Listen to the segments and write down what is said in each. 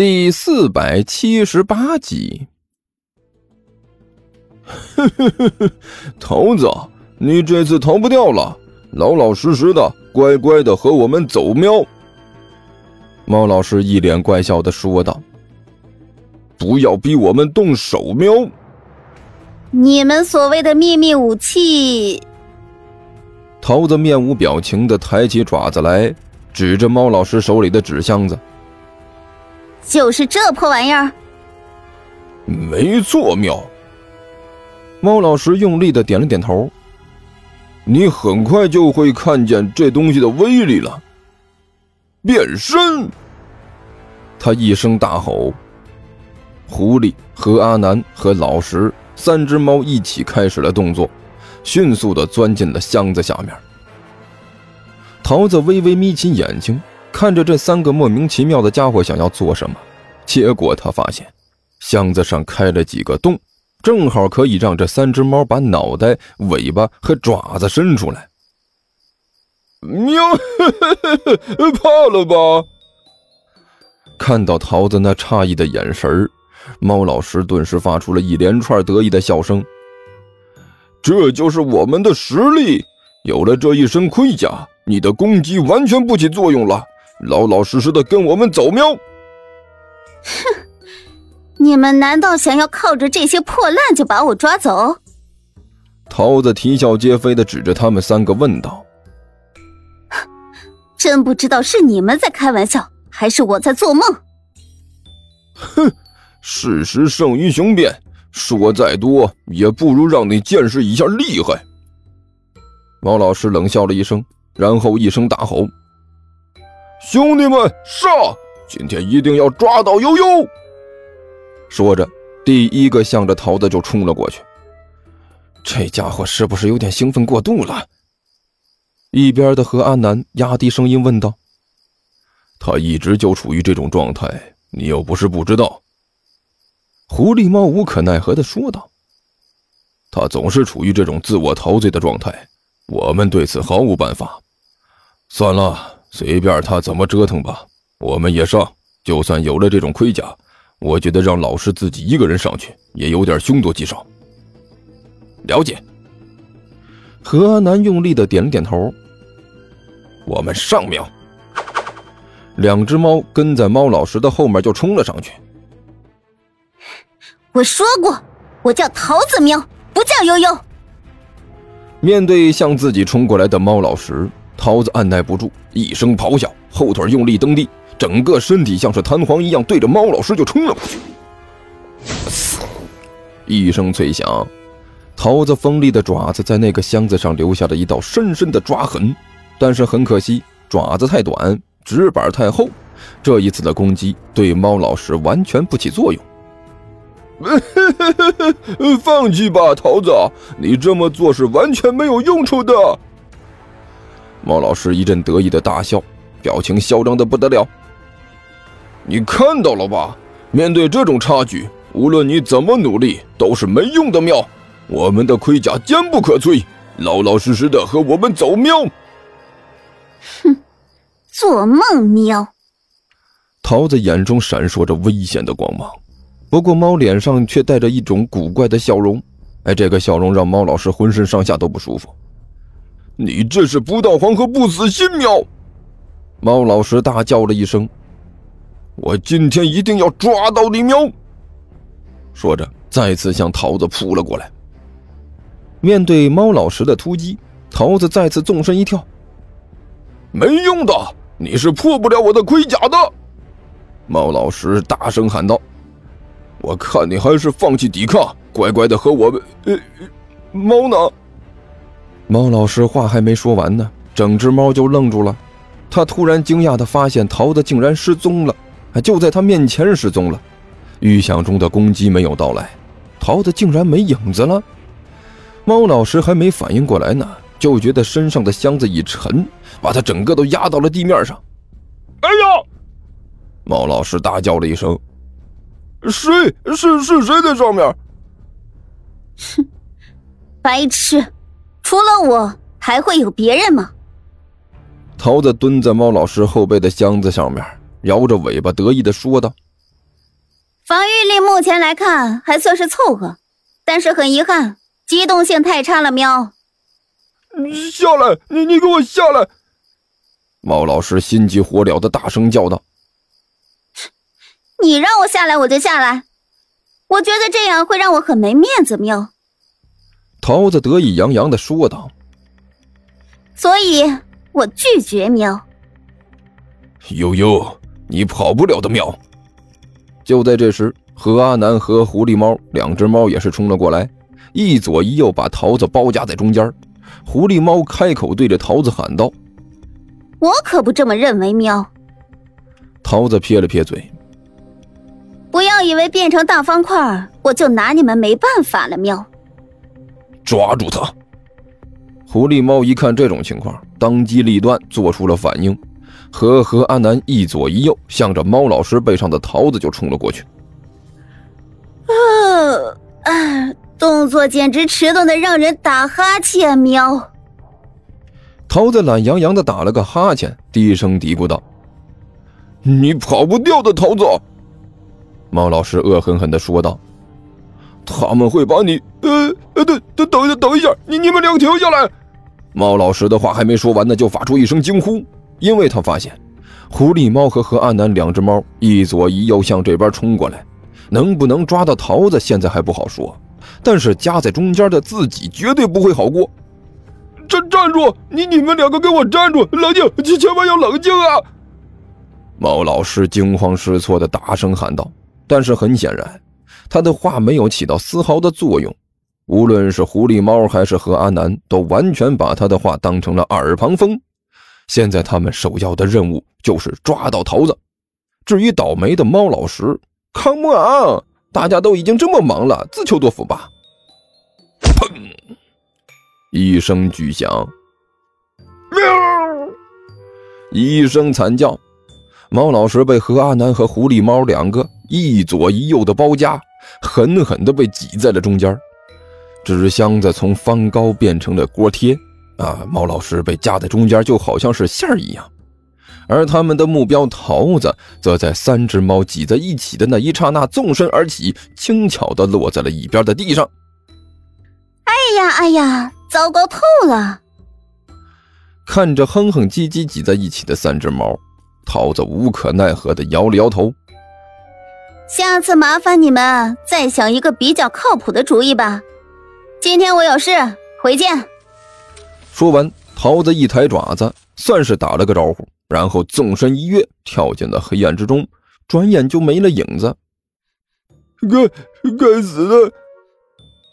第四百七十八集。桃子，你这次逃不掉了，老老实实的，乖乖的和我们走喵。猫老师一脸怪笑的说道：“不要逼我们动手喵！你们所谓的秘密武器。”桃子面无表情的抬起爪子来，指着猫老师手里的纸箱子：“就是这破玩意儿。”“没错，妙。”猫老师用力的点了点头。“你很快就会看见这东西的威力了。”变身！他一声大吼。狐狸和阿南和老石三只猫一起开始了动作。迅速的钻进了箱子下面。桃子微微眯起眼睛，看着这三个莫名其妙的家伙想要做什么。结果他发现，箱子上开了几个洞，正好可以让这三只猫把脑袋、尾巴和爪子伸出来。喵，怕了吧？看到桃子那诧异的眼神猫老师顿时发出了一连串得意的笑声。这就是我们的实力。有了这一身盔甲，你的攻击完全不起作用了。老老实实的跟我们走，喵！哼，你们难道想要靠着这些破烂就把我抓走？桃子啼笑皆非的指着他们三个问道：“真不知道是你们在开玩笑，还是我在做梦？”哼，事实胜于雄辩。说再多也不如让你见识一下厉害。猫老师冷笑了一声，然后一声大吼：“兄弟们，上！今天一定要抓到悠悠！”说着，第一个向着桃子就冲了过去。这家伙是不是有点兴奋过度了？一边的何阿南压低声音问道：“他一直就处于这种状态，你又不是不知道。”狐狸猫无可奈何的说道：“他总是处于这种自我陶醉的状态，我们对此毫无办法。算了，随便他怎么折腾吧。我们也上，就算有了这种盔甲，我觉得让老师自己一个人上去也有点凶多吉少。”了解。何阿南用力的点了点头。我们上喵！两只猫跟在猫老师的后面就冲了上去。我说过，我叫桃子喵，不叫悠悠。面对向自己冲过来的猫老石，桃子按耐不住，一声咆哮，后腿用力蹬地，整个身体像是弹簧一样，对着猫老师就冲了过去。一声脆响，桃子锋利的爪子在那个箱子上留下了一道深深的抓痕，但是很可惜，爪子太短，纸板太厚，这一次的攻击对猫老师完全不起作用。放弃吧，桃子，你这么做是完全没有用处的。猫老师一阵得意的大笑，表情嚣张的不得了。你看到了吧？面对这种差距，无论你怎么努力，都是没用的。喵，我们的盔甲坚不可摧，老老实实的和我们走。喵。哼，做梦。喵。桃子眼中闪烁着危险的光芒。不过，猫脸上却带着一种古怪的笑容。哎，这个笑容让猫老师浑身上下都不舒服。你这是不到黄河不死心！喵！猫老师大叫了一声：“我今天一定要抓到你！”喵！说着，再次向桃子扑了过来。面对猫老师的突击，桃子再次纵身一跳。没用的，你是破不了我的盔甲的！猫老师大声喊道。我看你还是放弃抵抗，乖乖的和我们……呃，猫呢？猫老师话还没说完呢，整只猫就愣住了。他突然惊讶的发现桃子竟然失踪了，就在他面前失踪了。预想中的攻击没有到来，桃子竟然没影子了。猫老师还没反应过来呢，就觉得身上的箱子一沉，把他整个都压到了地面上。哎呀！猫老师大叫了一声。谁是是谁在上面？哼，白痴！除了我，还会有别人吗？桃子蹲在猫老师后背的箱子上面，摇着尾巴得意的说道：“防御力目前来看还算是凑合，但是很遗憾，机动性太差了。喵，下来！你你给我下来！猫老师心急火燎的大声叫道：“你让我下来，我就下来。我觉得这样会让我很没面子。”喵，桃子得意洋洋的说道：“所以我拒绝。”喵，悠悠，你跑不了的。喵。就在这时，何阿南和狐狸猫两只猫也是冲了过来，一左一右把桃子包夹在中间。狐狸猫开口对着桃子喊道：“我可不这么认为。”喵。桃子撇了撇嘴：“不要以为变成大方块，我就拿你们没办法了。”喵。抓住他！狐狸猫一看这种情况，当机立断做出了反应。和何阿南一左一右，向着猫老师背上的桃子就冲了过去。呃啊，动作简直迟钝的让人打哈欠。喵！桃子懒洋洋的打了个哈欠，低声嘀咕道：“你跑不掉的，桃子。”猫老师恶狠狠的说道：“他们会把你……呃呃，等等等一下，等一下，你你们两个停下来！”猫老师的话还没说完呢，就发出一声惊呼。因为他发现，狐狸猫和何阿南两只猫一左一右向这边冲过来，能不能抓到桃子现在还不好说，但是夹在中间的自己绝对不会好过。站站住！你你们两个给我站住！冷静，千千万要冷静啊！猫老师惊慌失措的大声喊道。但是很显然，他的话没有起到丝毫的作用。无论是狐狸猫还是何阿南，都完全把他的话当成了耳旁风。现在他们首要的任务就是抓到桃子。至于倒霉的猫老师，Come on！大家都已经这么忙了，自求多福吧。砰！一声巨响，喵！一声惨叫，猫老师被何阿南和狐狸猫两个一左一右的包夹，狠狠地被挤在了中间。纸箱子从方高变成了锅贴。啊！猫老师被夹在中间，就好像是馅儿一样，而他们的目标桃子，则在三只猫挤在一起的那一刹那纵身而起，轻巧地落在了一边的地上。哎呀哎呀，糟糕透了！看着哼哼唧唧挤在一起的三只猫，桃子无可奈何地摇了摇头。下次麻烦你们再想一个比较靠谱的主意吧。今天我有事，回见。说完，桃子一抬爪子，算是打了个招呼，然后纵身一跃，跳进了黑暗之中，转眼就没了影子。该该死的！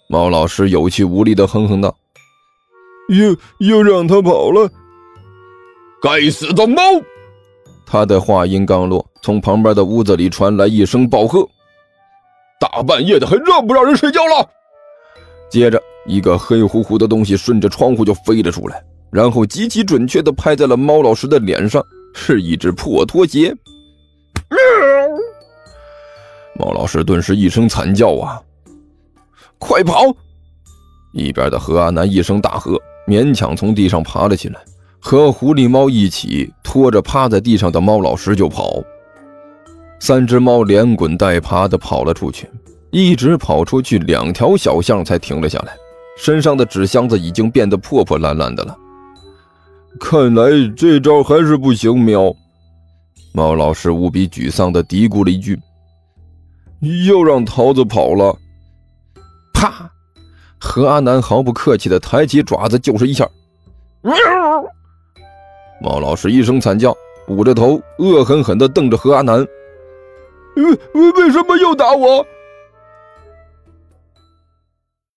猫老师有气无力的哼哼道：“又又让他跑了！该死的猫！”他的话音刚落，从旁边的屋子里传来一声暴喝：“大半夜的，还让不让人睡觉了？”接着。一个黑乎乎的东西顺着窗户就飞了出来，然后极其准确地拍在了猫老师的脸上，是一只破拖鞋。猫老师顿时一声惨叫啊！快跑！一边的何阿南一声大喝，勉强从地上爬了起来，和狐狸猫一起拖着趴在地上的猫老师就跑。三只猫连滚带爬地跑了出去，一直跑出去两条小巷才停了下来。身上的纸箱子已经变得破破烂烂的了，看来这招还是不行。喵，猫老师无比沮丧的嘀咕了一句：“又让桃子跑了。”啪！何阿南毫不客气的抬起爪子就是一下，喵！猫老师一声惨叫，捂着头，恶狠狠地瞪着何阿南：“为为什么又打我？”